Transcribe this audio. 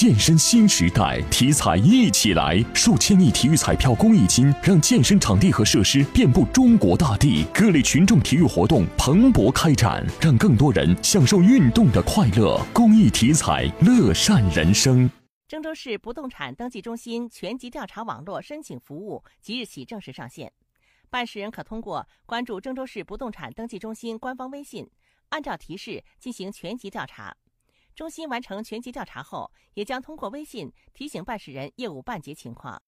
健身新时代，体彩一起来！数千亿体育彩票公益金，让健身场地和设施遍布中国大地，各类群众体育活动蓬勃开展，让更多人享受运动的快乐。公益体彩，乐善人生。郑州市不动产登记中心全局调查网络申请服务即日起正式上线，办事人可通过关注郑州市不动产登记中心官方微信，按照提示进行全局调查。中心完成全局调查后，也将通过微信提醒办事人业务办结情况。